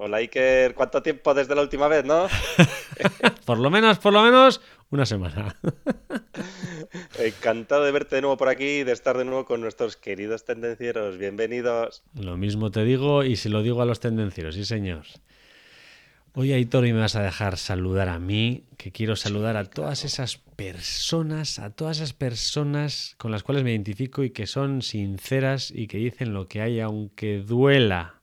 Hola Iker, ¿cuánto tiempo desde la última vez, no? por lo menos, por lo menos, una semana. Encantado de verte de nuevo por aquí y de estar de nuevo con nuestros queridos tendencieros. Bienvenidos. Lo mismo te digo y se lo digo a los tendencieros, sí señor. Hoy, Aitor, y me vas a dejar saludar a mí, que quiero saludar a todas esas personas, a todas esas personas con las cuales me identifico y que son sinceras y que dicen lo que hay aunque duela.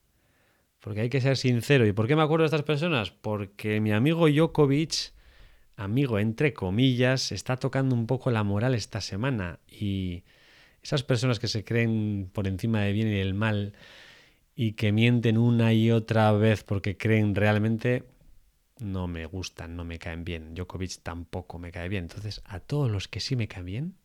Porque hay que ser sincero. ¿Y por qué me acuerdo de estas personas? Porque mi amigo Djokovic, amigo entre comillas, está tocando un poco la moral esta semana. Y esas personas que se creen por encima del bien y del mal y que mienten una y otra vez porque creen realmente no me gustan, no me caen bien. Djokovic tampoco me cae bien. Entonces, a todos los que sí me caen bien,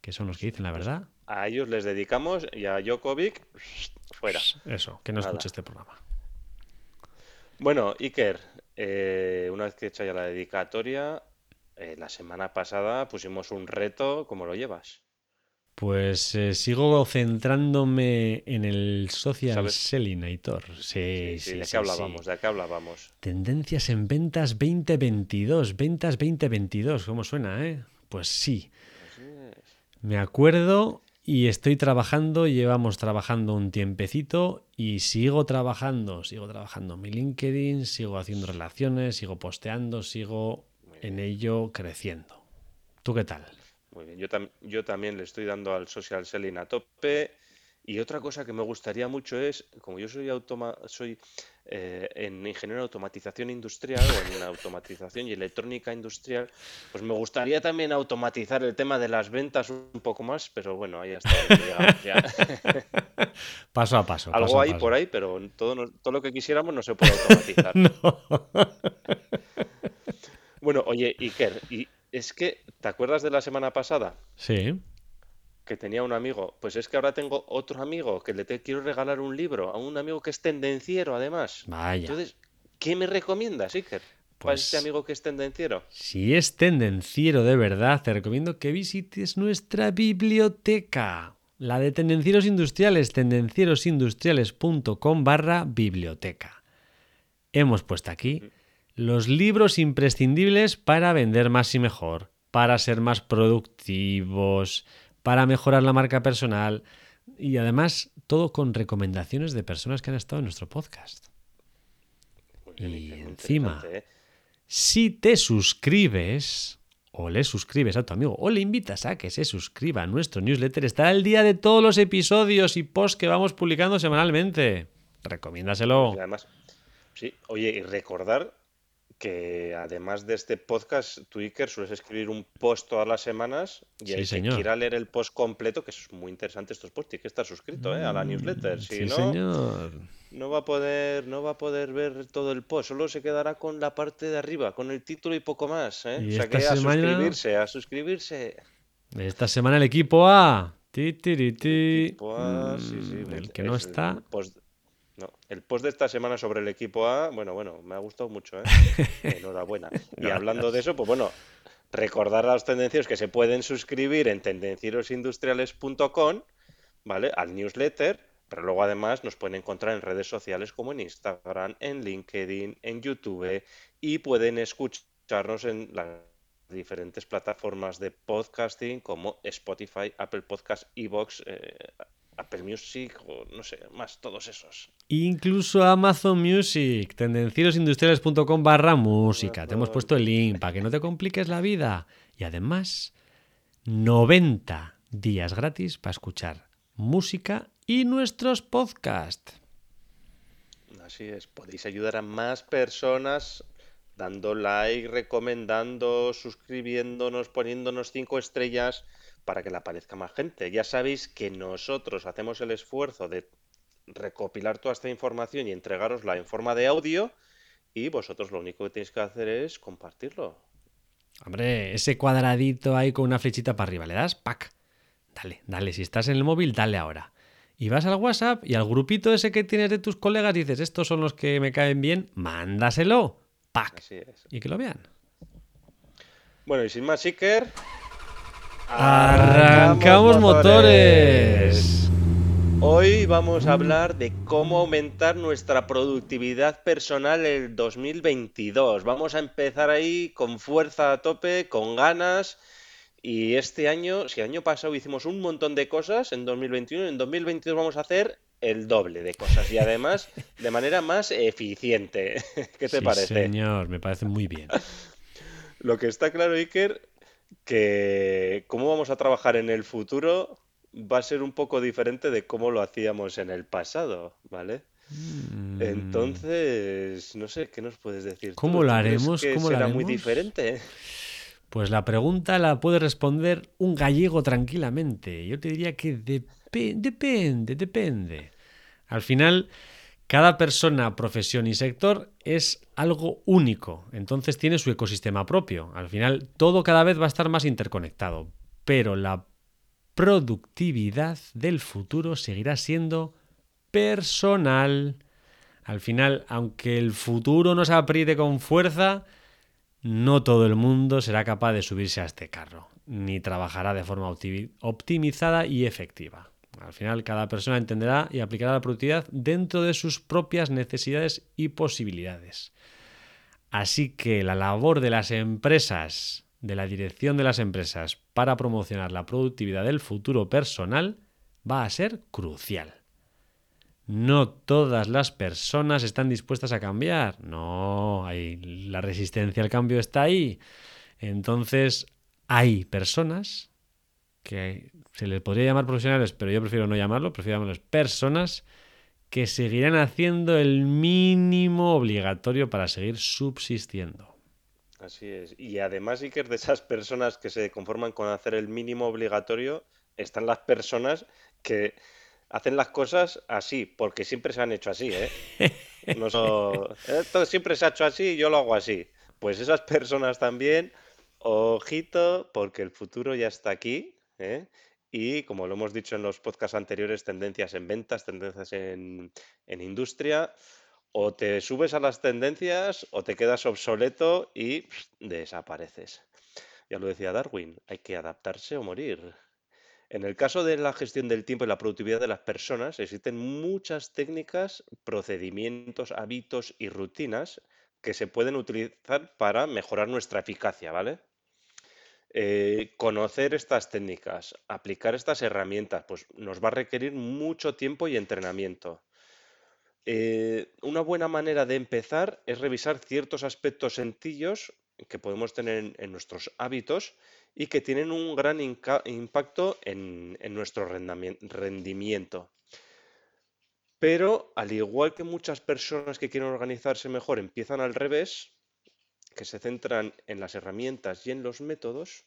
que son los que dicen la verdad. A ellos les dedicamos y a Djokovic, fuera. Eso, que no escuche este programa. Bueno, Iker, eh, una vez que he hecho ya la dedicatoria, eh, la semana pasada pusimos un reto, ¿cómo lo llevas? Pues eh, sigo centrándome en el social selling, Aitor. Sí, sí, ¿De qué hablábamos? ¿De qué hablábamos? Tendencias en ventas 2022, ventas 2022, ¿cómo suena, eh? Pues sí. Me acuerdo y estoy trabajando, llevamos trabajando un tiempecito y sigo trabajando, sigo trabajando en mi LinkedIn, sigo haciendo relaciones, sigo posteando, sigo en ello creciendo. ¿Tú qué tal? Muy bien, yo, yo también le estoy dando al social selling a tope. Y otra cosa que me gustaría mucho es, como yo soy, automa soy eh, en ingeniero de automatización industrial o en automatización y electrónica industrial, pues me gustaría también automatizar el tema de las ventas un poco más, pero bueno, ahí está. paso a paso. Algo hay por ahí, pero todo, todo lo que quisiéramos no se puede automatizar. bueno, oye, Iker, y es que, ¿te acuerdas de la semana pasada? Sí. Que tenía un amigo. Pues es que ahora tengo otro amigo que le te quiero regalar un libro a un amigo que es tendenciero, además. Vaya. Entonces, ¿qué me recomiendas, Iker? Para este pues amigo que es tendenciero. Si es tendenciero de verdad, te recomiendo que visites nuestra biblioteca. La de Tendencieros Industriales, tendencierosindustriales.com barra biblioteca. Hemos puesto aquí los libros imprescindibles para vender más y mejor, para ser más productivos, para mejorar la marca personal y además todo con recomendaciones de personas que han estado en nuestro podcast. y encima, ¿eh? si te suscribes o le suscribes a tu amigo o le invitas a que se suscriba a nuestro newsletter, estará el día de todos los episodios y posts que vamos publicando semanalmente. Recomiéndaselo. además, sí, oye, y recordar que además de este podcast, tú, Iker, sueles escribir un post todas las semanas y el que quiera leer el post completo, que es muy interesante estos posts, tiene que estar suscrito ¿eh? a la newsletter. Si sí, no, señor. no va a poder, no va a poder ver todo el post, solo se quedará con la parte de arriba, con el título y poco más. ¿eh? O sea que a suscribirse, a suscribirse. Esta semana el equipo A. Ti, ti, ti, equipo A, sí, sí, mm, el que no está. No, el post de esta semana sobre el equipo A, bueno, bueno, me ha gustado mucho, ¿eh? Enhorabuena. y hablando de eso, pues bueno, recordar a los tendencieros que se pueden suscribir en tendencierosindustriales.com, ¿vale? Al newsletter, pero luego además nos pueden encontrar en redes sociales como en Instagram, en LinkedIn, en YouTube y pueden escucharnos en las diferentes plataformas de podcasting como Spotify, Apple Podcast, Evox, eh, Apple Music o no sé, más todos esos. Incluso Amazon Music, tendencierosindustriales.com barra música. Te hemos puesto el link para que no te compliques la vida. Y además, 90 días gratis para escuchar música y nuestros podcasts. Así es, podéis ayudar a más personas dando like, recomendando, suscribiéndonos, poniéndonos cinco estrellas para que le aparezca más gente. Ya sabéis que nosotros hacemos el esfuerzo de recopilar toda esta información y entregarosla en forma de audio y vosotros lo único que tenéis que hacer es compartirlo. Hombre, ese cuadradito ahí con una flechita para arriba, le das, ¡pac! Dale, dale, si estás en el móvil, dale ahora. Y vas al WhatsApp y al grupito ese que tienes de tus colegas dices, estos son los que me caen bien, mándaselo, ¡pac! Así es. Y que lo vean. Bueno, y sin más, Iker. ¡Arrancamos motores! Hoy vamos a hablar de cómo aumentar nuestra productividad personal en el 2022. Vamos a empezar ahí con fuerza a tope, con ganas. Y este año, si el año pasado hicimos un montón de cosas, en 2021, en 2022 vamos a hacer el doble de cosas y además de manera más eficiente. ¿Qué te Sí, parece? señor, me parece muy bien. Lo que está claro, Iker, que cómo vamos a trabajar en el futuro va a ser un poco diferente de cómo lo hacíamos en el pasado, ¿vale? Mm. Entonces, no sé, ¿qué nos puedes decir? ¿Cómo lo ¿Tú crees haremos? que ¿Cómo lo será muy haremos? diferente? Pues la pregunta la puede responder un gallego tranquilamente. Yo te diría que depe- depende, depende. Al final, cada persona, profesión y sector es algo único, entonces tiene su ecosistema propio. Al final, todo cada vez va a estar más interconectado, pero la productividad del futuro seguirá siendo personal. Al final, aunque el futuro nos apriete con fuerza, no todo el mundo será capaz de subirse a este carro, ni trabajará de forma optimi- optimizada y efectiva. Al final, cada persona entenderá y aplicará la productividad dentro de sus propias necesidades y posibilidades. Así que la labor de las empresas, de la dirección de las empresas, para promocionar la productividad del futuro personal va a ser crucial. No todas las personas están dispuestas a cambiar. No, hay, la resistencia al cambio está ahí. Entonces, hay personas que se les podría llamar profesionales, pero yo prefiero no llamarlo, prefiero llamarlos personas que seguirán haciendo el mínimo obligatorio para seguir subsistiendo. Así es. Y además, Iker, de esas personas que se conforman con hacer el mínimo obligatorio, están las personas que hacen las cosas así, porque siempre se han hecho así, ¿eh? No son, esto siempre se ha hecho así y yo lo hago así. Pues esas personas también, ojito, porque el futuro ya está aquí, ¿eh? Y como lo hemos dicho en los podcasts anteriores, tendencias en ventas, tendencias en, en industria, o te subes a las tendencias o te quedas obsoleto y desapareces. Ya lo decía Darwin, hay que adaptarse o morir. En el caso de la gestión del tiempo y la productividad de las personas, existen muchas técnicas, procedimientos, hábitos y rutinas que se pueden utilizar para mejorar nuestra eficacia, ¿vale? Eh, conocer estas técnicas, aplicar estas herramientas, pues nos va a requerir mucho tiempo y entrenamiento. Eh, una buena manera de empezar es revisar ciertos aspectos sencillos que podemos tener en, nuestros hábitos y que tienen un gran impacto en, en nuestro rendimiento. Pero al igual que muchas personas que quieren organizarse mejor empiezan al revés, que se centran en las herramientas y en los métodos,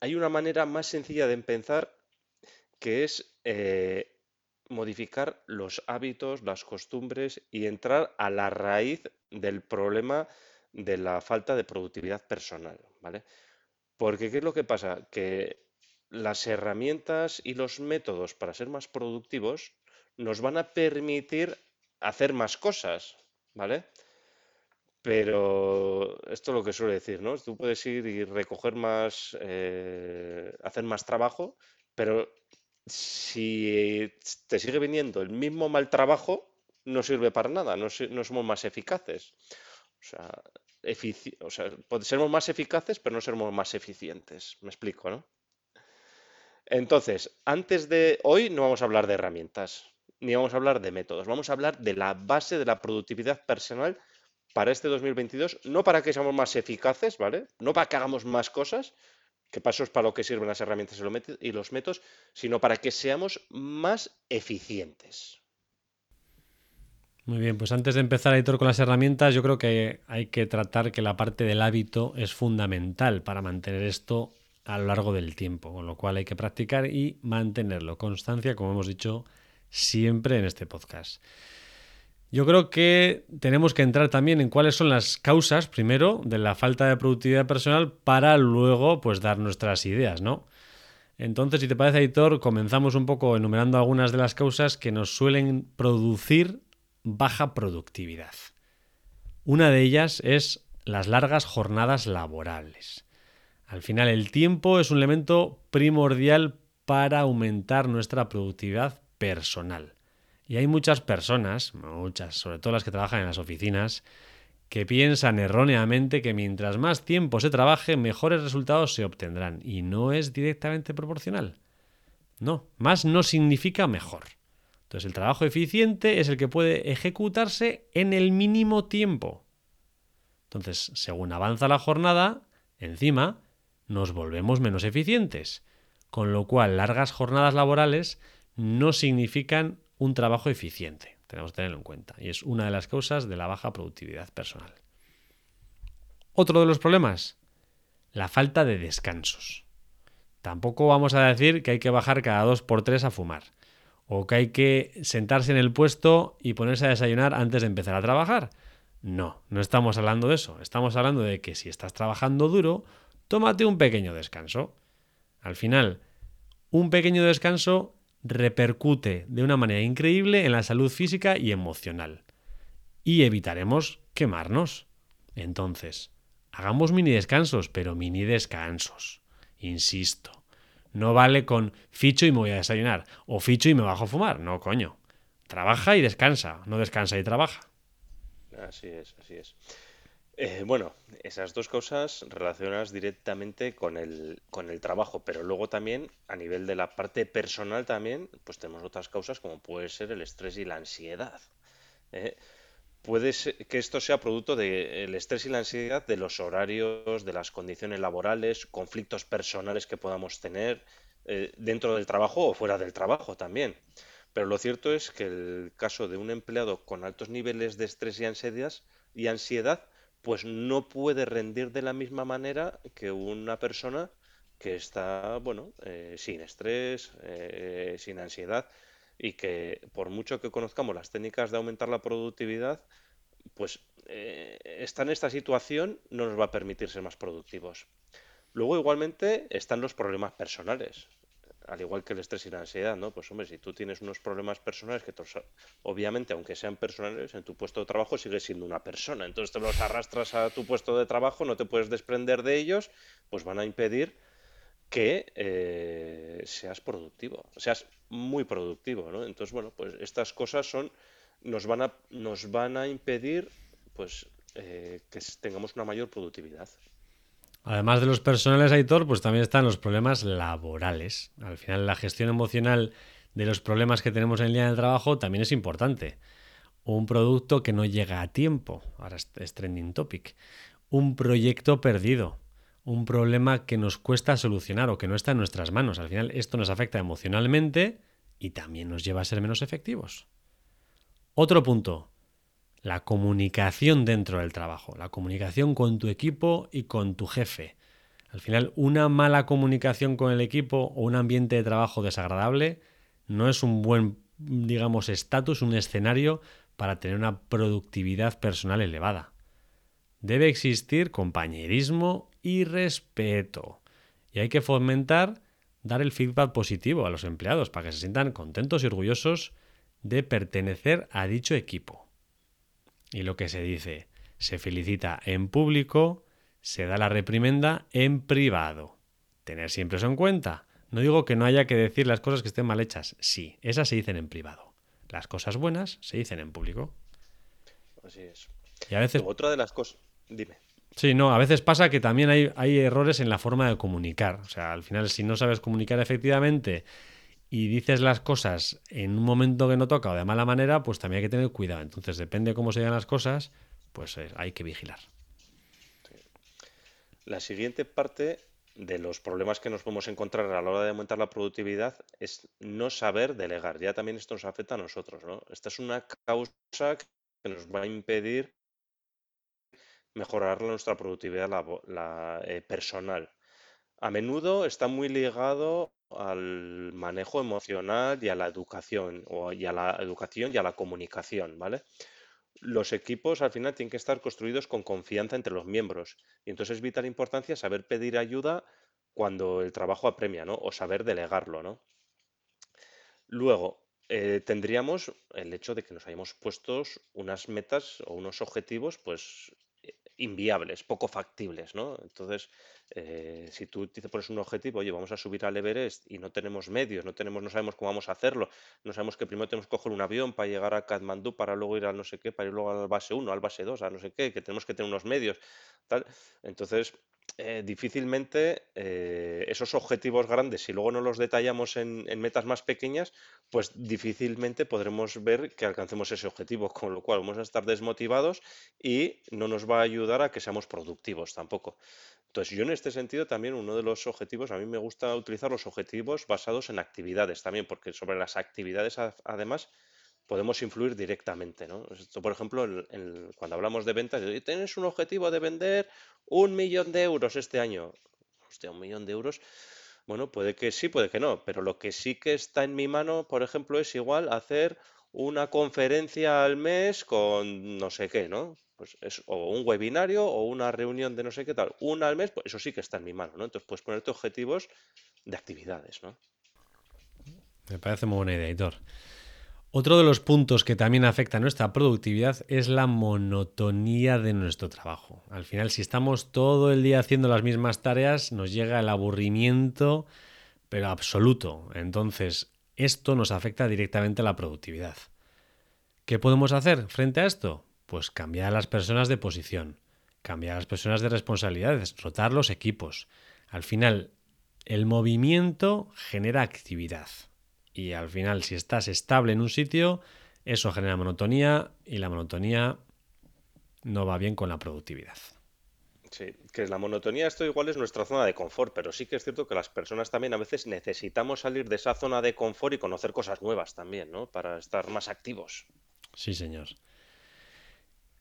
hay una manera más sencilla de empezar que es eh, modificar los hábitos, las costumbres y entrar a la raíz del problema de la falta de productividad personal, ¿vale? Porque ¿qué es lo que pasa? Que las herramientas y los métodos para ser más productivos nos van a permitir hacer más cosas, ¿vale? Pero esto es lo que suele decir, ¿no? Tú puedes ir y recoger más, eh, hacer más trabajo, pero si te sigue viniendo el mismo mal trabajo, no sirve para nada, no, somos más eficaces. O sea, o seremos más eficaces, pero no seremos más eficientes. Me explico, ¿no? Entonces, antes de hoy no vamos a hablar de herramientas, ni vamos a hablar de métodos, vamos a hablar de la base de la productividad personal para este 2022, no para que seamos más eficaces, ¿vale? No para que hagamos más cosas, que para eso es para lo que sirven las herramientas y los métodos, sino para que seamos más eficientes. Muy bien, pues antes de empezar, Aitor, con las herramientas, yo creo que hay que tratar que la parte del hábito es fundamental para mantener esto a lo largo del tiempo, con lo cual hay que practicar y mantenerlo. Constancia, como hemos dicho, siempre en este podcast. Yo creo que tenemos que entrar también en cuáles son las causas, primero, de la falta de productividad personal para luego pues dar nuestras ideas, ¿no? Entonces, si te parece, editor, comenzamos un poco enumerando algunas de las causas que nos suelen producir baja productividad. Una de ellas es las largas jornadas laborales. Al final, el tiempo es un elemento primordial para aumentar nuestra productividad personal. Y hay muchas personas, muchas, sobre todo las que trabajan en las oficinas, que piensan erróneamente que mientras más tiempo se trabaje, mejores resultados se obtendrán. Y no es directamente proporcional. No, más no significa mejor. Entonces el trabajo eficiente es el que puede ejecutarse en el mínimo tiempo. Entonces, según avanza la jornada, encima, nos volvemos menos eficientes. Con lo cual, largas jornadas laborales no significan un trabajo eficiente. Tenemos que tenerlo en cuenta. Y es una de las causas de la baja productividad personal. Otro de los problemas, la falta de descansos. Tampoco vamos a decir que hay que bajar cada dos por tres a fumar. O que hay que sentarse en el puesto y ponerse a desayunar antes de empezar a trabajar. No, no estamos hablando de eso. Estamos hablando de que si estás trabajando duro, tómate un pequeño descanso. Al final, un pequeño descanso repercute de una manera increíble en la salud física y emocional. Y evitaremos quemarnos. Entonces, hagamos mini descansos, pero mini descansos. Insisto. No vale con ficho y me voy a desayunar. O ficho y me bajo a fumar. No, coño. Trabaja y descansa. No descansa y trabaja. Así es, así es. Eh, bueno, esas dos cosas relacionadas directamente con el, con el trabajo, pero luego también a nivel de la parte personal también, pues tenemos otras causas como puede ser el estrés y la ansiedad. ¿eh? Puede ser que esto sea producto del estrés y la ansiedad de los horarios, de las condiciones laborales, conflictos personales que podamos tener eh, dentro del trabajo o fuera del trabajo también. Pero lo cierto es que el caso de un empleado con altos niveles de estrés y ansiedad, y ansiedad pues no puede rendir de la misma manera que una persona que está, bueno, eh, sin estrés, eh, sin ansiedad y que por mucho que conozcamos las técnicas de aumentar la productividad, pues eh, está en esta situación no nos va a permitir ser más productivos. Luego igualmente están los problemas personales al igual que el estrés y la ansiedad, ¿no? Pues hombre, si tú tienes unos problemas personales que obviamente, aunque sean personales, en tu puesto de trabajo sigues siendo una persona. Entonces te los arrastras a tu puesto de trabajo, no te puedes desprender de ellos, pues van a impedir que eh, seas productivo, seas muy productivo, ¿no? Entonces, bueno, pues estas cosas son, nos van a, nos van a impedir, pues, eh, que tengamos una mayor productividad. Además de los personales, Aitor, pues también están los problemas laborales. Al final, la gestión emocional de los problemas que tenemos en el día del trabajo también es importante. Un producto que no llega a tiempo, ahora es trending topic. Un proyecto perdido, un problema que nos cuesta solucionar o que no está en nuestras manos. Al final, esto nos afecta emocionalmente y también nos lleva a ser menos efectivos. Otro punto, la comunicación dentro del trabajo, la comunicación con tu equipo y con tu jefe. Al final, una mala comunicación con el equipo o un ambiente de trabajo desagradable no es un buen, digamos, estatus, un escenario para tener una productividad personal elevada. Debe existir compañerismo y respeto. Y hay que fomentar dar el feedback positivo a los empleados para que se sientan contentos y orgullosos de pertenecer a dicho equipo. Y lo que se dice, se felicita en público, se da la reprimenda en privado. Tener siempre eso en cuenta. No digo que no haya que decir las cosas que estén mal hechas. Sí, esas se dicen en privado. Las cosas buenas se dicen en público. Así es. Y a veces... Otra de las cosas... Dime. Sí, no, a veces pasa que también hay, hay errores en la forma de comunicar. O sea, al final, si no sabes comunicar efectivamente y dices las cosas en un momento que no toca o de mala manera, pues también hay que tener cuidado. Entonces, depende de cómo se digan las cosas, pues eh, hay que vigilar. La siguiente parte de los problemas que nos podemos encontrar a la hora de aumentar la productividad es no saber delegar. Ya también esto nos afecta a nosotros, ¿no? Esta es una causa que nos va a impedir mejorar nuestra productividad eh, personal. A menudo está muy ligado al manejo emocional y a la educación, o y a la educación y a la comunicación, ¿vale? Los equipos al final tienen que estar construidos con confianza entre los miembros y entonces es vital importancia saber pedir ayuda cuando el trabajo apremia, ¿no? O saber delegarlo, ¿no? Luego, eh, tendríamos el hecho de que nos hayamos puesto unas metas o unos objetivos, pues inviables, poco factibles, ¿no? Entonces, eh, si tú te pones un objetivo, oye, vamos a subir al Everest y no tenemos medios, no tenemos, no sabemos cómo vamos a hacerlo, no sabemos que primero tenemos que coger un avión para llegar a Katmandú, para luego ir al no sé qué, para ir luego al base 1, al base 2, a no sé qué, que tenemos que tener unos medios. Entonces, eh, difícilmente eh, esos objetivos grandes, si luego no los detallamos en, metas más pequeñas, pues difícilmente podremos ver que alcancemos ese objetivo, con lo cual vamos a estar desmotivados y no nos va a ayudar a que seamos productivos tampoco. Entonces, yo en este sentido también uno de los objetivos, a mí me gusta utilizar los objetivos basados en actividades también, porque sobre las actividades además podemos influir directamente, ¿no? Esto, por ejemplo, cuando hablamos de ventas, tienes un objetivo de vender un millón de euros este año. Hostia, un millón de euros. Bueno, puede que sí, puede que no, pero lo que sí que está en mi mano, por ejemplo, es igual hacer una conferencia al mes con no sé qué, ¿no? Pues es o un webinario o una reunión de no sé qué tal, una al mes, pues eso sí que está en mi mano, ¿no? Entonces puedes ponerte objetivos de actividades, ¿no? Me parece muy buena idea, editor. Otro de los puntos que también afecta a nuestra productividad es la monotonía de nuestro trabajo. Al final, si estamos todo el día haciendo las mismas tareas, nos llega el aburrimiento, pero absoluto. Entonces, esto nos afecta directamente a la productividad. ¿Qué podemos hacer frente a esto? Pues cambiar a las personas de posición, cambiar a las personas de responsabilidades, rotar los equipos. Al final, el movimiento genera actividad. Y al final, si estás estable en un sitio, eso genera monotonía y la monotonía no va bien con la productividad. Sí, que la monotonía esto igual es nuestra zona de confort, pero sí que es cierto que las personas también a veces necesitamos salir de esa zona de confort y conocer cosas nuevas también, ¿no? Para estar más activos. Sí, señor.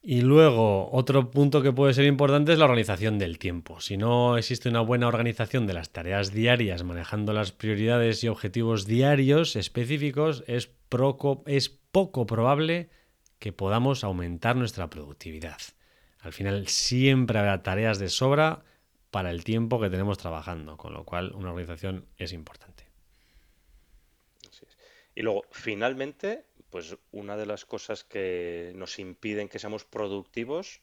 Y luego, otro punto que puede ser importante es la organización del tiempo. Si no existe una buena organización de las tareas diarias, manejando las prioridades y objetivos diarios específicos, es, poco probable que podamos aumentar nuestra productividad. Al final siempre habrá tareas de sobra para el tiempo que tenemos trabajando, con lo cual una organización es importante. Y luego, finalmente, pues una de las cosas que nos impiden que seamos productivos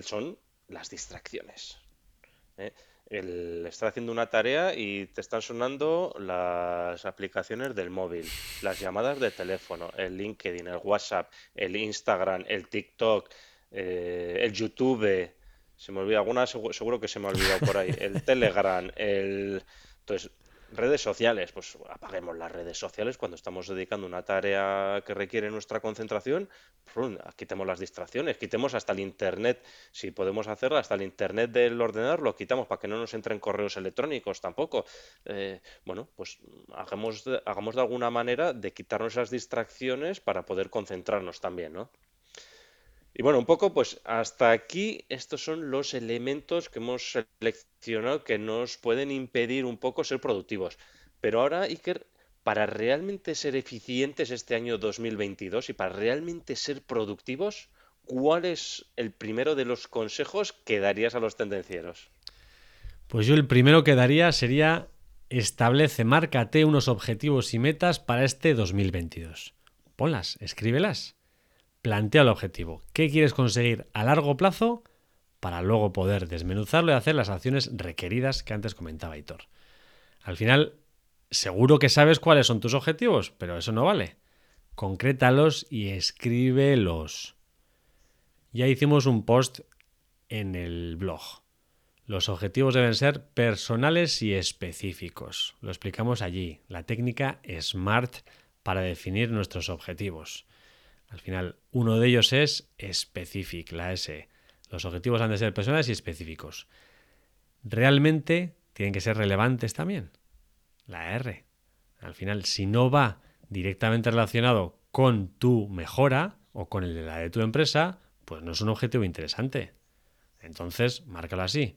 son las distracciones. ¿eh? El estar haciendo una tarea y te están sonando las aplicaciones del móvil, las llamadas de teléfono, el LinkedIn, el WhatsApp, el Instagram, el TikTok, eh, el YouTube. Se me olvida alguna, seguro que se me ha olvidado por ahí. El Telegram, el. Entonces, Redes sociales, pues apaguemos las redes sociales cuando estamos dedicando una tarea que requiere nuestra concentración, quitemos las distracciones, quitemos hasta el internet, si podemos hacerlo, hasta el internet del ordenador lo quitamos para que no nos entren correos electrónicos tampoco. Eh, bueno, pues hagamos, hagamos de alguna manera de quitarnos esas distracciones para poder concentrarnos también, ¿no? Y bueno, un poco, pues hasta aquí estos son los elementos que hemos seleccionado que nos pueden impedir un poco ser productivos. Pero ahora, Iker, para realmente ser eficientes este año 2022 y para realmente ser productivos, ¿cuál es el primero de los consejos que darías a los tendencieros? Pues yo el primero que daría sería establece, márcate unos objetivos y metas para este 2022. Ponlas, escríbelas plantea el objetivo. ¿Qué quieres conseguir a largo plazo? Para luego poder desmenuzarlo y hacer las acciones requeridas que antes comentaba Hitor. Al final, seguro que sabes cuáles son tus objetivos, pero eso no vale. Concrétalos y escríbelos. Ya hicimos un post en el blog. Los objetivos deben ser personales y específicos. Lo explicamos allí, la técnica SMART para definir nuestros objetivos. Al final, uno de ellos es specific, la S. Los objetivos han de ser personales y específicos. Realmente tienen que ser relevantes también. La R. Al final, si no va directamente relacionado con tu mejora o con el de la de tu empresa, pues no es un objetivo interesante. Entonces, márcalo así.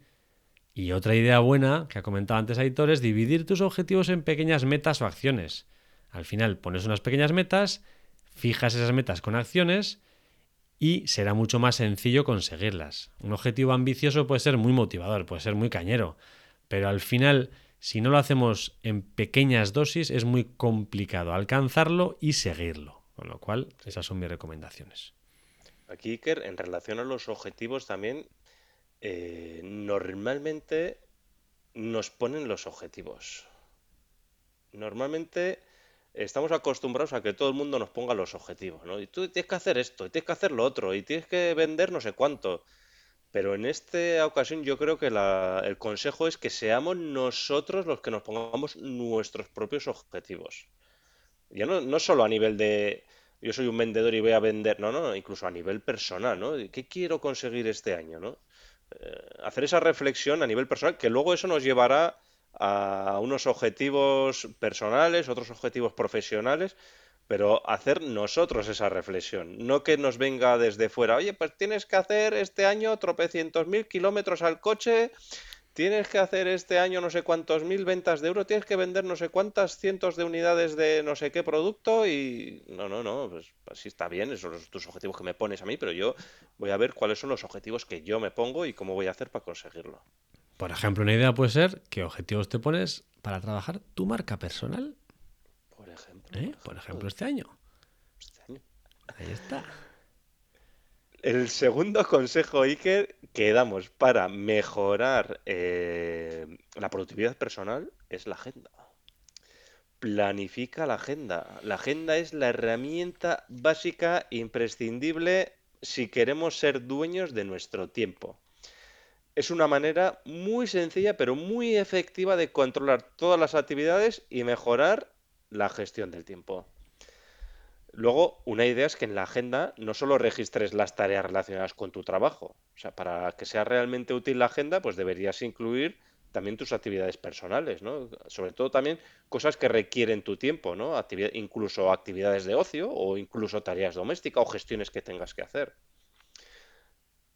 Y otra idea buena que ha comentado antes Aitor es dividir tus objetivos en pequeñas metas o acciones. Al final pones unas pequeñas metas, fijas esas metas con acciones y será mucho más sencillo conseguirlas. Un objetivo ambicioso puede ser muy motivador, puede ser muy cañero, pero al final, si no lo hacemos en pequeñas dosis, es muy complicado alcanzarlo y seguirlo. Con lo cual, esas son mis recomendaciones. Aquí, Iker, en relación a los objetivos también, eh, normalmente nos ponen los objetivos. Normalmente estamos acostumbrados a que todo el mundo nos ponga los objetivos, ¿no? Y tú tienes que hacer esto, y tienes que hacer lo otro, y tienes que vender no sé cuánto. Pero en esta ocasión yo creo que el consejo es que seamos nosotros los que nos pongamos nuestros propios objetivos. Ya no, no solo a nivel de yo soy un vendedor y voy a vender, no, no, incluso a nivel personal, ¿no? ¿Qué quiero conseguir este año, ¿no? Eh, hacer esa reflexión a nivel personal, que luego eso nos llevará a unos objetivos personales, otros objetivos profesionales, pero hacer nosotros esa reflexión, no que nos venga desde fuera, oye, pues tienes que hacer este año tropecientos mil kilómetros al coche, tienes que hacer este año no sé cuántos mil ventas de euro, tienes que vender no sé cuántas cientos de unidades de no sé qué producto y no, no, no, pues así está bien, esos son tus objetivos que me pones a mí, pero yo voy a ver cuáles son los objetivos que yo me pongo y cómo voy a hacer para conseguirlo. Por ejemplo, una idea puede ser qué objetivos te pones para trabajar tu marca personal. Por ejemplo. ¿Eh? Por ejemplo, este año. Este año. Ahí está. El segundo consejo, Iker, que damos para mejorar eh, la productividad personal es la agenda. Planifica la agenda. La agenda es la herramienta básica imprescindible si queremos ser dueños de nuestro tiempo. Es una manera muy sencilla pero muy efectiva de controlar todas las actividades y mejorar la gestión del tiempo. Luego, una idea es que en la agenda no solo registres las tareas relacionadas con tu trabajo. O sea, para que sea realmente útil la agenda, pues deberías incluir también tus actividades personales, ¿no? Sobre todo también cosas que requieren tu tiempo, ¿no? incluso actividades de ocio o incluso tareas domésticas o gestiones que tengas que hacer.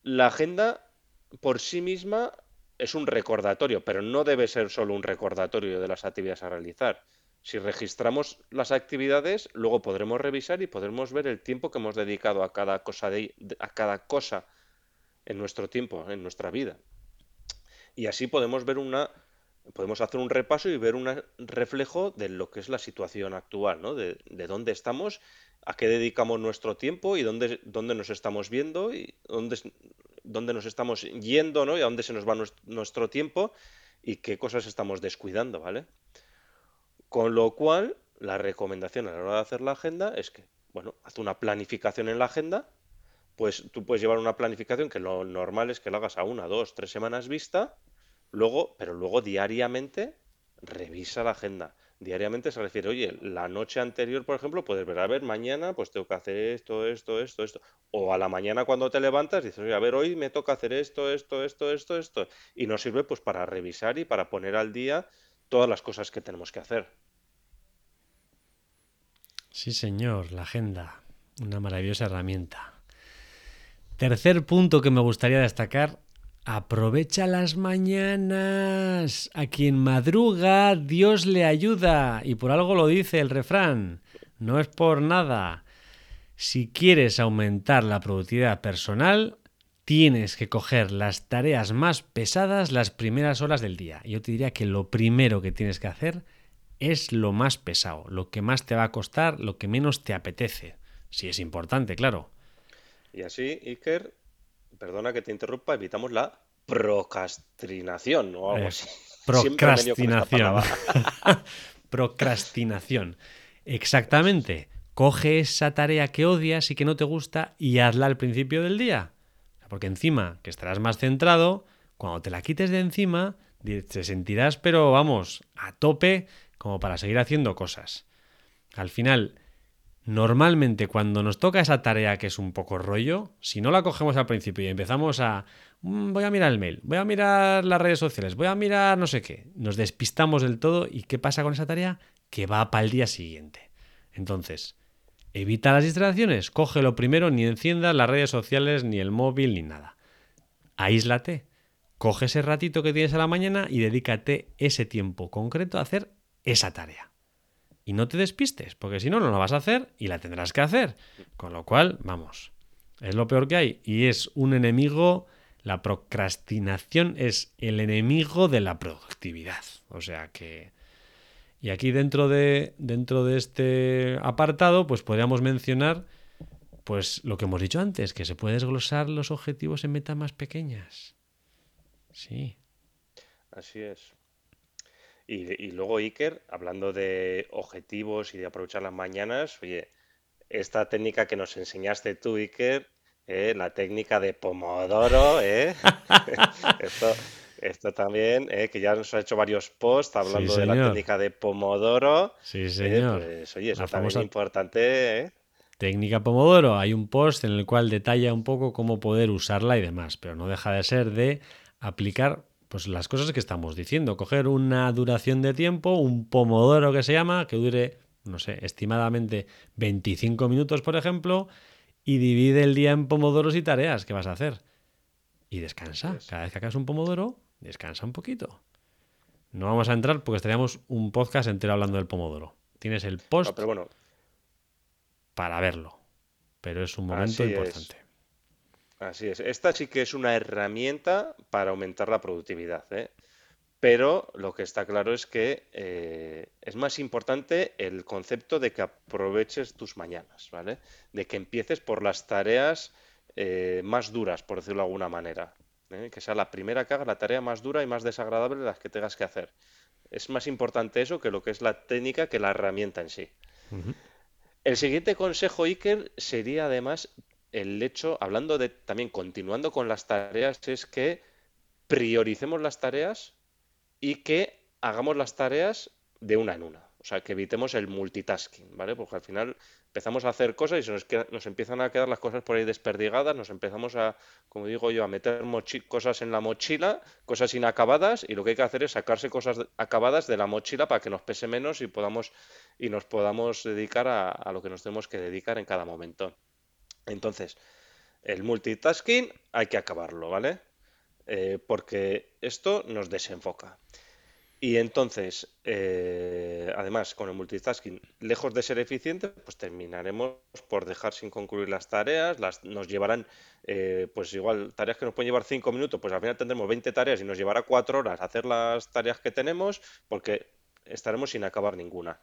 La agenda por sí misma es un recordatorio, pero no debe ser solo un recordatorio de las actividades a realizar si registramos las actividades, luego podremos revisar y podremos ver el tiempo que hemos dedicado a cada cosa, de, a cada cosa en nuestro tiempo, en nuestra vida. Y así podemos ver una, podemos hacer un repaso y ver un reflejo de lo que es la situación actual, ¿no? De, dónde estamos, a qué dedicamos nuestro tiempo y dónde, dónde nos estamos viendo y dónde, dónde nos estamos yendo, ¿no? Y a dónde se nos va nuestro tiempo y qué cosas estamos descuidando, ¿vale? Con lo cual, la recomendación a la hora de hacer la agenda es que, bueno, haz una planificación en la agenda, pues tú puedes llevar una planificación que lo normal es que lo hagas a una, dos, tres semanas vista, luego, pero luego diariamente revisa la agenda. Diariamente se refiere, oye, la noche anterior, por ejemplo, puedes ver, a ver, mañana pues tengo que hacer esto, esto, esto, esto. O a la mañana cuando te levantas dices, oye, a ver, hoy me toca hacer esto, esto, esto, esto, esto. Y nos sirve pues para revisar y para poner al día todas las cosas que tenemos que hacer. Sí, señor, la agenda, una maravillosa herramienta. Tercer punto que me gustaría destacar, aprovecha las mañanas. A quien madruga, Dios le ayuda. Y por algo lo dice el refrán, no es por nada. Si quieres aumentar la productividad personal, tienes que coger las tareas más pesadas las primeras horas del día. Yo te diría que lo primero que tienes que hacer es lo más pesado, lo que más te va a costar, lo que menos te apetece. Si es importante, claro. Y así, Iker, perdona que te interrumpa, evitamos la procrastinación o algo eh, así. Procrastinación. procrastinación. Exactamente. Coge esa tarea que odias y que no te gusta y hazla al principio del día. Porque encima, que estarás más centrado, cuando te la quites de encima, te sentirás, pero vamos, a tope como para seguir haciendo cosas. Al final, normalmente cuando nos toca esa tarea que es un poco rollo, si no la cogemos al principio y empezamos a mm, voy a mirar el mail, voy a mirar las redes sociales, voy a mirar no sé qué, nos despistamos del todo y ¿qué pasa con esa tarea? Que va para el día siguiente. Entonces, Evita las distracciones, cógelo primero, ni enciendas las redes sociales, ni el móvil, ni nada. Aíslate, Coge ese ratito que tienes a la mañana y dedícate ese tiempo concreto a hacer esa tarea. Y no te despistes, porque si no, no la vas a hacer y la tendrás que hacer. Con lo cual, vamos, es lo peor que hay y es un enemigo, la procrastinación es el enemigo de la productividad. O sea que... Y aquí dentro de, dentro de este apartado, pues podríamos mencionar pues lo que hemos dicho antes, que se puede desglosar los objetivos en metas más pequeñas. Sí. Así es. Y, y, luego Iker, hablando de objetivos y de aprovechar las mañanas, oye, esta técnica que nos enseñaste tú, Iker, eh, la técnica de Pomodoro, ¿eh? esto, esto, también, eh, que ya nos ha hecho varios posts hablando de la técnica de Pomodoro. Sí, eh, señor. pues oye, eso también es importante, ¿eh? Técnica Pomodoro, hay un post en el cual detalla un poco cómo poder usarla y demás, pero no deja de ser de aplicar pues las cosas que estamos diciendo, coger una duración de tiempo, un pomodoro que se llama, que dure, no sé, estimadamente 25 minutos, por ejemplo, y divide el día en pomodoros y tareas que vas a hacer. Y descansa. Cada vez que hagas un pomodoro, descansa un poquito. No vamos a entrar porque estaríamos un podcast entero hablando del pomodoro. Tienes el post pero bueno, para verlo. Pero es un momento Así importante. es. Así es. Esta sí que es una herramienta para aumentar la productividad, ¿eh? Pero lo que está claro es que eh, es más importante el concepto de que aproveches tus mañanas, ¿vale? De que empieces por las tareas eh, más duras, por decirlo de alguna manera. ¿eh? Que sea la primera que haga la tarea más dura y más desagradable de las que tengas que hacer. Es más importante eso que lo que es la técnica que la herramienta en sí. El siguiente consejo, Iker, sería además el hecho, hablando de también continuando con las tareas, es que prioricemos las tareas y que hagamos las tareas de una en una. O sea, que evitemos el multitasking, ¿vale? Porque al final empezamos a hacer cosas y se nos, nos empiezan a quedar las cosas por ahí desperdigadas, nos empezamos a, como digo yo, a meter cosas en la mochila, cosas inacabadas, y lo que hay que hacer es sacarse cosas acabadas de la mochila para que nos pese menos y podamos, y nos podamos dedicar a lo que nos tenemos que dedicar en cada momento. Entonces, el multitasking hay que acabarlo, ¿vale? Eh, porque esto nos desenfoca. Y entonces, eh, además, con el multitasking, lejos de ser eficiente, pues terminaremos por dejar sin concluir las tareas, las, nos llevarán, eh, pues igual, tareas que nos pueden llevar 5 minutos, pues al final tendremos 20 tareas y nos llevará 4 horas hacer las tareas que tenemos, porque estaremos sin acabar ninguna.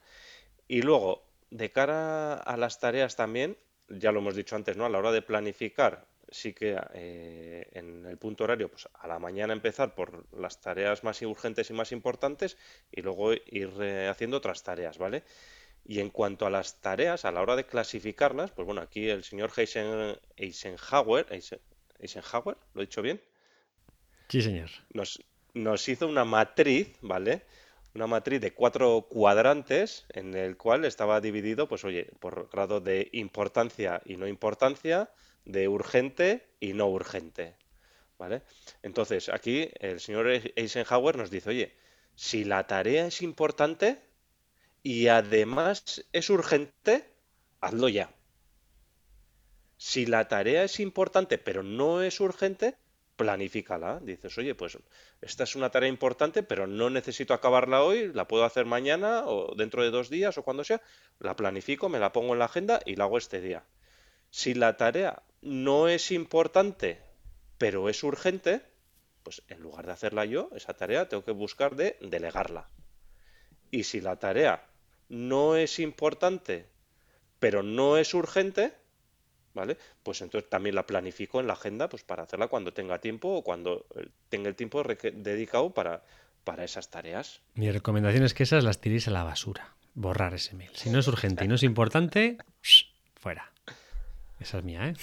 Y luego, de cara a las tareas también, ya lo hemos dicho antes, ¿no? A la hora de planificar, sí que eh, en el punto horario, pues a la mañana empezar por las tareas más urgentes y más importantes y luego ir eh, haciendo otras tareas, ¿vale? Y en cuanto a las tareas, a la hora de clasificarlas, pues bueno, aquí el señor Eisen- Eisenhower, Eisen- Eisenhower, ¿lo he dicho bien? Sí, señor. nos, nos hizo una matriz, ¿vale? Una matriz de cuatro cuadrantes en el cual estaba dividido, pues oye, por grado de importancia y no importancia, de urgente y no urgente, ¿vale? Entonces, aquí el señor Eisenhower nos dice, oye, si la tarea es importante y además es urgente, hazlo ya. Si la tarea es importante pero no es urgente, planifícala. Dices, oye, pues esta es una tarea importante, pero no necesito acabarla hoy, la puedo hacer mañana o dentro de dos días o cuando sea. La planifico, me la pongo en la agenda y la hago este día. Si la tarea no es importante, pero es urgente, pues en lugar de hacerla yo, esa tarea tengo que buscar de delegarla. Y si la tarea no es importante, pero no es urgente, ¿vale? Pues entonces también la planifico en la agenda pues para hacerla cuando tenga tiempo o cuando eh, tenga el tiempo dedicado para, para esas tareas. Mi recomendación es que esas las tiréis a la basura. Borrar ese mail. Si no es urgente y no es importante, fuera. Esa es mía, ¿eh?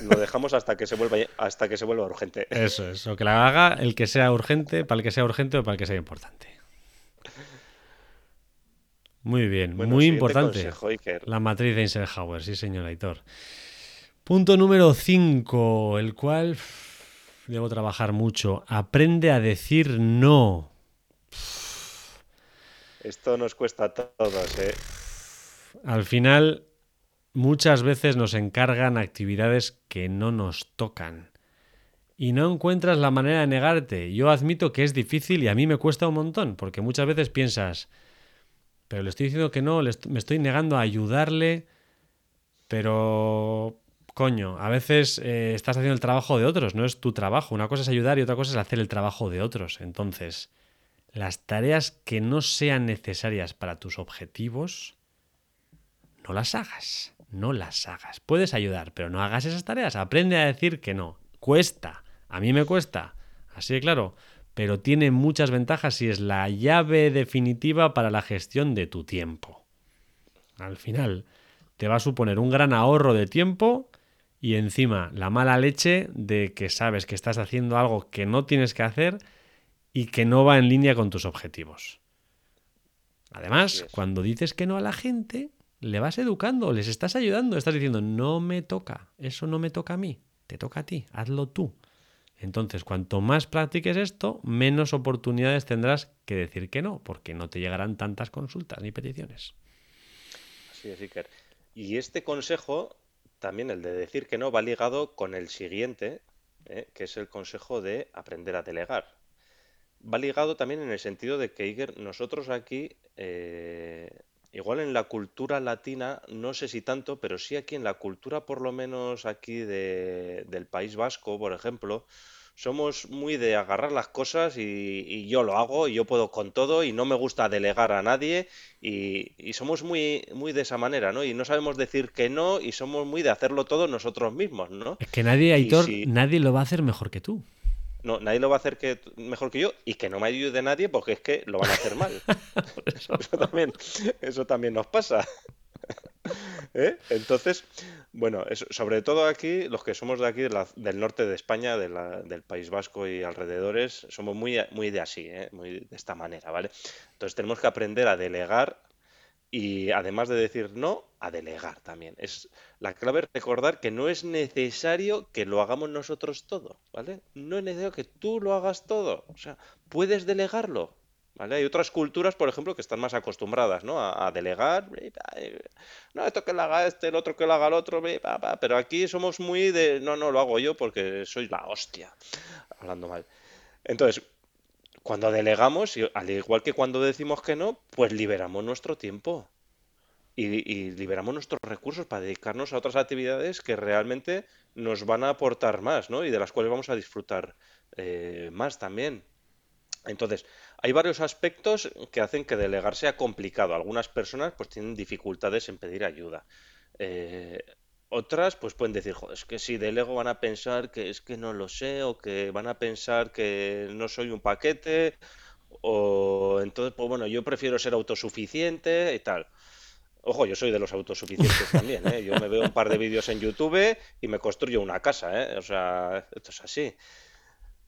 Lo dejamos hasta que se vuelva hasta que se vuelva urgente. Eso es. O que la haga el que sea urgente, para el que sea urgente o para el que sea importante. Muy bien, Bueno, muy importante. consejo. La matriz de Eisenhower, sí, señor Aitor. Punto número 5, el cual debo trabajar mucho. Aprende a decir no. Esto nos cuesta a todos, ¿eh? Al final, muchas veces nos encargan actividades que no nos tocan. y no encuentras la manera de negarte. Yo admito que es difícil y a mí me cuesta un montón, porque muchas veces piensas, pero le estoy diciendo que no, me estoy negando a ayudarle, pero coño, a veces eh, estás haciendo el trabajo de otros, no es tu trabajo. Una cosa es ayudar y otra cosa es hacer el trabajo de otros. Entonces, las tareas que no sean necesarias para tus objetivos, no las hagas. No las hagas. Puedes ayudar, pero no hagas esas tareas. Aprende a decir que no. Cuesta. A mí me cuesta. Así de claro. Pero tiene muchas ventajas y es la llave definitiva para la gestión de tu tiempo. Al final, te va a suponer un gran ahorro de tiempo y encima la mala leche de que sabes que estás haciendo algo que no tienes que hacer y que no va en línea con tus objetivos. Además, cuando dices que no a la gente, le vas educando, les estás ayudando, estás diciendo, no me toca, eso no me toca a mí, te toca a ti, hazlo tú. Entonces, cuanto más practiques esto, menos oportunidades tendrás que decir que no, porque no te llegarán tantas consultas ni peticiones. Así es, Iker. Y este consejo, también el de decir que no, va ligado con el siguiente, ¿eh? que es el consejo de aprender a delegar. Va ligado también en el sentido de que, nosotros aquí eh, Igual en la cultura latina, no sé si tanto, pero sí aquí en la cultura, por lo menos aquí de- del País Vasco, por ejemplo, somos muy de agarrar las cosas y, y yo lo hago y yo puedo con todo y no me gusta delegar a nadie y, y somos muy, muy de esa manera, ¿no? Y no sabemos decir que no y somos muy de hacerlo todo nosotros mismos, ¿no? Es que nadie, Aitor, si nadie lo va a hacer mejor que tú. no, nadie lo va a hacer que, mejor que yo y que no me ayude nadie porque es que lo van a hacer mal. Eso también, eso también nos pasa. ¿Eh? Entonces, bueno, sobre todo aquí, los que somos de aquí, del norte de España, del País Vasco y alrededores, somos muy, muy de así, ¿eh? Muy de esta manera, ¿vale? Entonces tenemos que aprender a delegar y además de decir no, a delegar también. Es la clave recordar que no es necesario que lo hagamos nosotros todo, ¿vale? No es necesario que tú lo hagas todo. O sea, puedes delegarlo, ¿vale? Hay otras culturas, por ejemplo, que están más acostumbradas, ¿no? A, delegar. eh, No, esto que lo haga este, el otro que lo haga el otro, pero aquí somos muy de, no, no, lo hago yo porque soy la hostia, hablando mal. Entonces, cuando delegamos, al igual que cuando decimos que no, pues liberamos nuestro tiempo y, y liberamos nuestros recursos para dedicarnos a otras actividades que realmente nos van a aportar más, ¿no? Y de las cuales vamos a disfrutar eh, más también. Entonces, hay varios aspectos que hacen que delegar sea complicado. Algunas personas pues tienen dificultades en pedir ayuda. Eh, otras pues pueden decir, joder, es que si delego van a pensar que es que no lo sé o que van a pensar que no soy un paquete o entonces pues bueno, yo prefiero ser autosuficiente y tal. Ojo, yo soy de los autosuficientes también, ¿eh? Yo me veo un par de vídeos en YouTube y me construyo una casa, ¿eh? O sea, esto es así.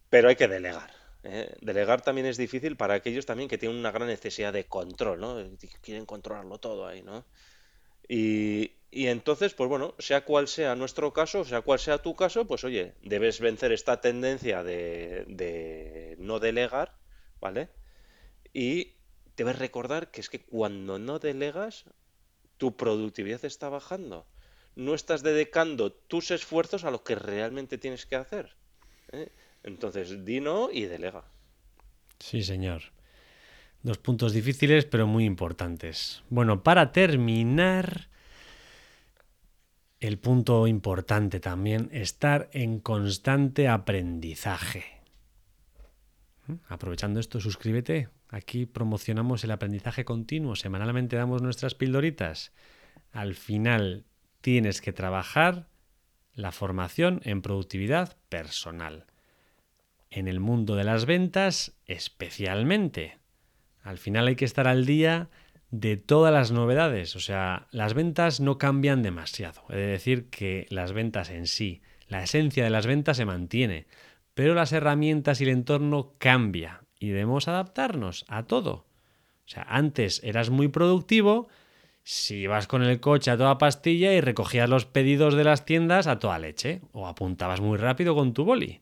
Pero hay que delegar. ¿Eh? Delegar también es difícil para aquellos también que tienen una gran necesidad de control, ¿no? Quieren controlarlo todo ahí, ¿no? Y, entonces, pues bueno, sea cual sea nuestro caso, sea cual sea tu caso, pues oye, debes vencer esta tendencia de, de no delegar, ¿vale? Y debes recordar que es que cuando no delegas, tu productividad está bajando. No estás dedicando tus esfuerzos a lo que realmente tienes que hacer. ¿eh? Entonces, di no y delega. Sí, señor. Dos puntos difíciles, pero muy importantes. Bueno, para terminar, el punto importante también, estar en constante aprendizaje. ¿Mm? Aprovechando esto, suscríbete. Aquí promocionamos el aprendizaje continuo. Semanalmente damos nuestras pildoritas. Al final tienes que trabajar la formación en productividad personal. En el mundo de las ventas, especialmente. Al final hay que estar al día de todas las novedades. O sea, las ventas no cambian demasiado. Es decir, que las ventas en sí, la esencia de las ventas se mantiene, pero las herramientas y el entorno cambia y debemos adaptarnos a todo. O sea, antes eras muy productivo si ibas con el coche a toda pastilla y recogías los pedidos de las tiendas a toda leche o apuntabas muy rápido con tu boli.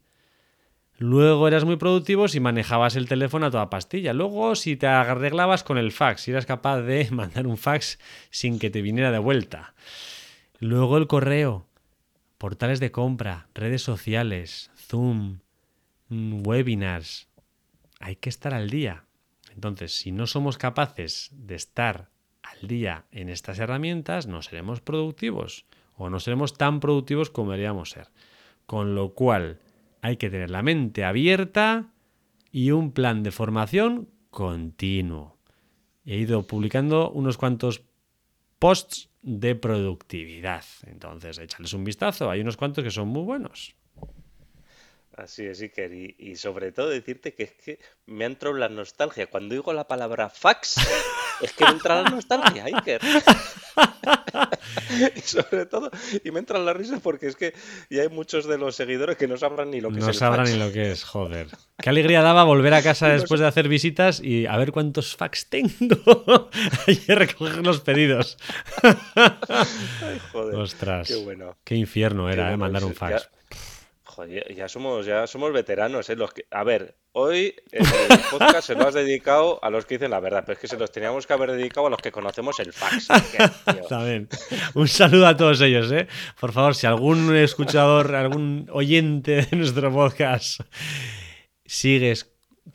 Luego eras muy productivo si manejabas el teléfono a toda pastilla. Luego si te arreglabas con el fax, si eras capaz de mandar un fax sin que te viniera de vuelta. Luego el correo, portales de compra, redes sociales, Zoom, mm, webinars. Hay que estar al día. Entonces, si no somos capaces de estar al día en estas herramientas, no seremos productivos o no seremos tan productivos como deberíamos ser. Con lo cual, hay que tener la mente abierta y un plan de formación continuo. He ido publicando unos cuantos posts de productividad. Entonces, échales un vistazo. Hay unos cuantos que son muy buenos. Así es, Iker. Y, sobre todo decirte que es que me ha entrado la nostalgia. Cuando digo la palabra fax, es que me entra la nostalgia, Iker. y sobre todo, y me entra la risa porque es que ya hay muchos de los seguidores que no sabrán ni lo que es. No sabrán ni lo que es, joder. Qué alegría daba volver a casa después de hacer visitas y a ver cuántos fax tengo. y recoger los pedidos. Ay, joder. Ostras. Qué bueno. Qué infierno era, Qué eh, mandar un fax. Joder, ya somos, ya somos veteranos, ¿eh? Los que... A ver, hoy el podcast se lo has dedicado a los que dicen la verdad, pero es que se los teníamos que haber dedicado a los que conocemos el fax. También. Un saludo a todos ellos, ¿eh? Por favor, si algún escuchador, algún oyente de nuestro podcast sigues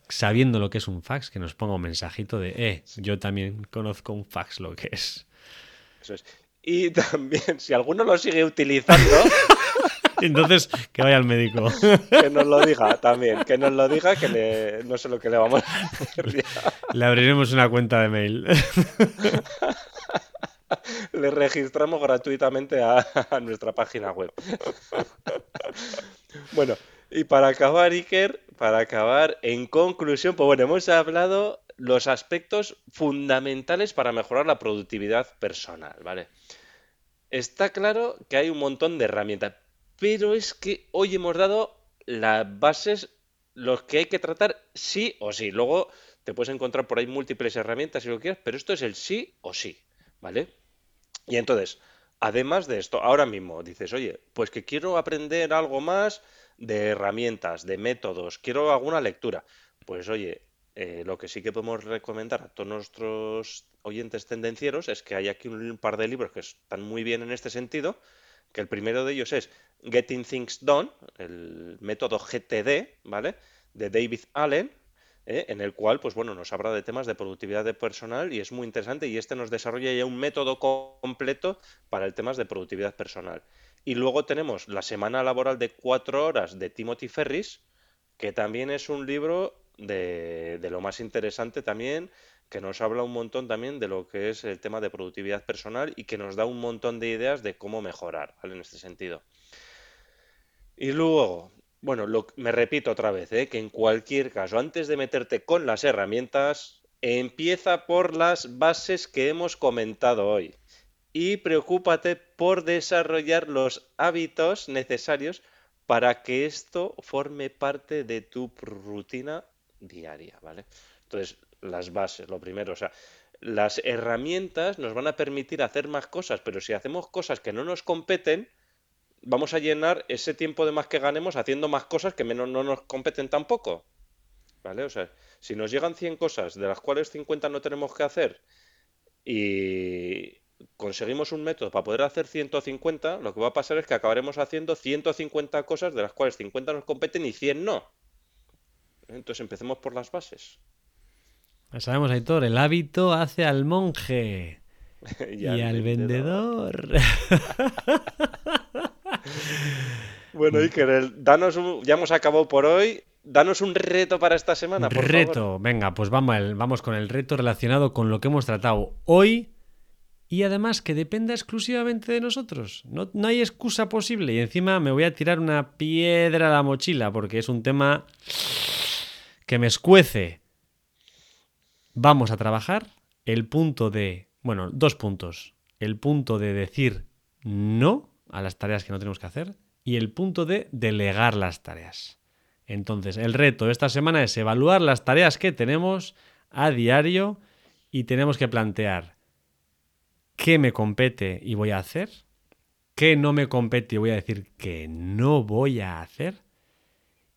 sabiendo lo que es un fax, que nos ponga un mensajito de, eh, yo también conozco un fax lo que es. Eso es. Y también, si alguno lo sigue utilizando, Entonces, que vaya al médico. que nos lo diga también, que nos lo diga, que le- no sé lo que le vamos a hacer. Le abriremos una cuenta de mail. Le registramos gratuitamente a, a nuestra página web. Bueno, y para acabar, Iker, para acabar, en conclusión, pues bueno, hemos hablado los aspectos fundamentales para mejorar la productividad personal, ¿vale? Está claro que hay un montón de herramientas, pero es que hoy hemos dado las bases, los que hay que tratar sí o sí. Luego te puedes encontrar por ahí múltiples herramientas si lo quieres, pero esto es el sí o sí, ¿vale? Y entonces, además de esto, ahora mismo dices, oye, pues que quiero aprender algo más de herramientas, de métodos, quiero alguna lectura. Pues oye, eh, lo que sí que podemos recomendar a todos nuestros oyentes tendencieros es que hay aquí un par de libros que están muy bien en este sentido, que el primero de ellos es Getting Things Done, el método GTD, ¿vale? De David Allen, ¿eh? en el cual, pues bueno, nos habla de temas de productividad de personal y es muy interesante y este nos desarrolla ya un método co- completo para el temas de productividad personal. Y luego tenemos La semana laboral de cuatro horas de Timothy Ferris, que también es un libro de, de lo más interesante también, que nos habla un montón también de lo que es el tema de productividad personal y que nos da un montón de ideas de cómo mejorar, ¿vale? En este sentido. Y luego, bueno, lo- me repito otra vez, ¿eh? que en cualquier caso, antes de meterte con las herramientas, empieza por las bases que hemos comentado hoy. Y preocúpate por desarrollar los hábitos necesarios para que esto forme parte de tu rutina diaria, ¿vale? Entonces, las bases, lo primero, o sea, las herramientas nos van a permitir hacer más cosas, pero si hacemos cosas que no nos competen, vamos a llenar ese tiempo de más que ganemos haciendo más cosas que menos no nos competen tampoco. ¿Vale? O sea, si nos llegan 100 cosas, de las cuales 50 no tenemos que hacer, y conseguimos un método para poder hacer 150, lo que va a pasar es que acabaremos haciendo 150 cosas, de las cuales 50 nos competen y 100 no. Entonces empecemos por las bases. Ya sabemos, Aitor, el hábito hace al monje y, al vendedor. Bueno, Iker, el- danos un- ya hemos acabado por hoy. Danos un reto para esta semana, por reto. favor. Venga, pues vamos, vamos con el reto relacionado con lo que hemos tratado hoy y además que dependa exclusivamente de nosotros. No, no hay excusa posible y encima me voy a tirar una piedra a la mochila porque es un tema que me escuece. Vamos a trabajar el punto de, bueno, dos puntos. El punto de decir no a las tareas que no tenemos que hacer y el punto de delegar las tareas. Entonces, el reto esta semana es evaluar las tareas que tenemos a diario y tenemos que plantear qué me compete y voy a hacer, qué no me compete y voy a decir que no voy a hacer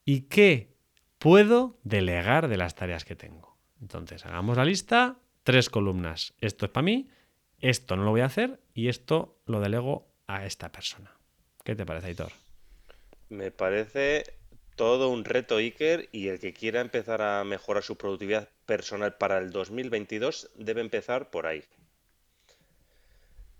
y qué puedo delegar de las tareas que tengo. Entonces, hagamos la lista, tres columnas. Esto es para mí, esto no lo voy a hacer y esto lo delego a esta persona. ¿Qué te parece, Aitor? Me parece todo un reto Iker y el que quiera empezar a mejorar su productividad personal para el 2022 debe empezar por ahí.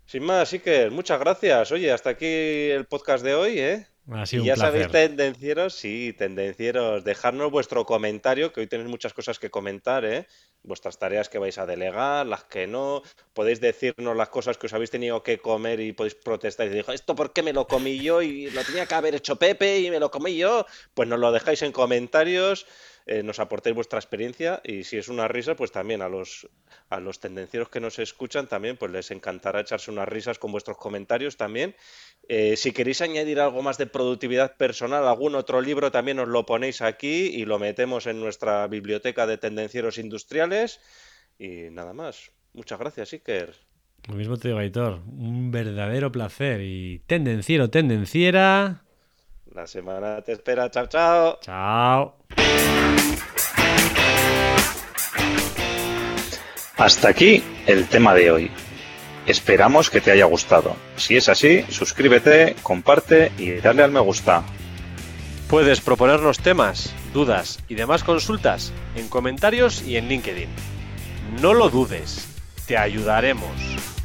Sin más, Iker, muchas gracias. Oye, hasta aquí el podcast de hoy, ¿eh? Ha sido Y un ya sabéis, tendencieros, sí, tendencieros, dejadnos vuestro comentario, que hoy tenéis muchas cosas que comentar, ¿eh? Vuestras tareas que vais a delegar, las que no, podéis decirnos las cosas que os habéis tenido que comer y podéis protestar y decir, esto por qué me lo comí yo y lo tenía que haber hecho Pepe y me lo comí yo, pues nos lo dejáis en comentarios, eh, nos aportéis vuestra experiencia y si es una risa, pues también a los, a los tendencieros que nos escuchan también, pues les encantará echarse unas risas con vuestros comentarios también. Eh, si queréis añadir algo más de productividad personal, algún otro libro, también os lo ponéis aquí y lo metemos en nuestra biblioteca de tendencieros industriales. Y nada más. Muchas gracias, Iker. Lo mismo te digo, Aitor. Un verdadero placer. Y tendenciero, tendenciera. La semana te espera. Chao, chao. Chao. Hasta aquí el tema de hoy. Esperamos que te haya gustado. Si es así, suscríbete, comparte y dale al me gusta. Puedes proponernos temas, dudas y demás consultas en comentarios y en LinkedIn. No lo dudes, te ayudaremos.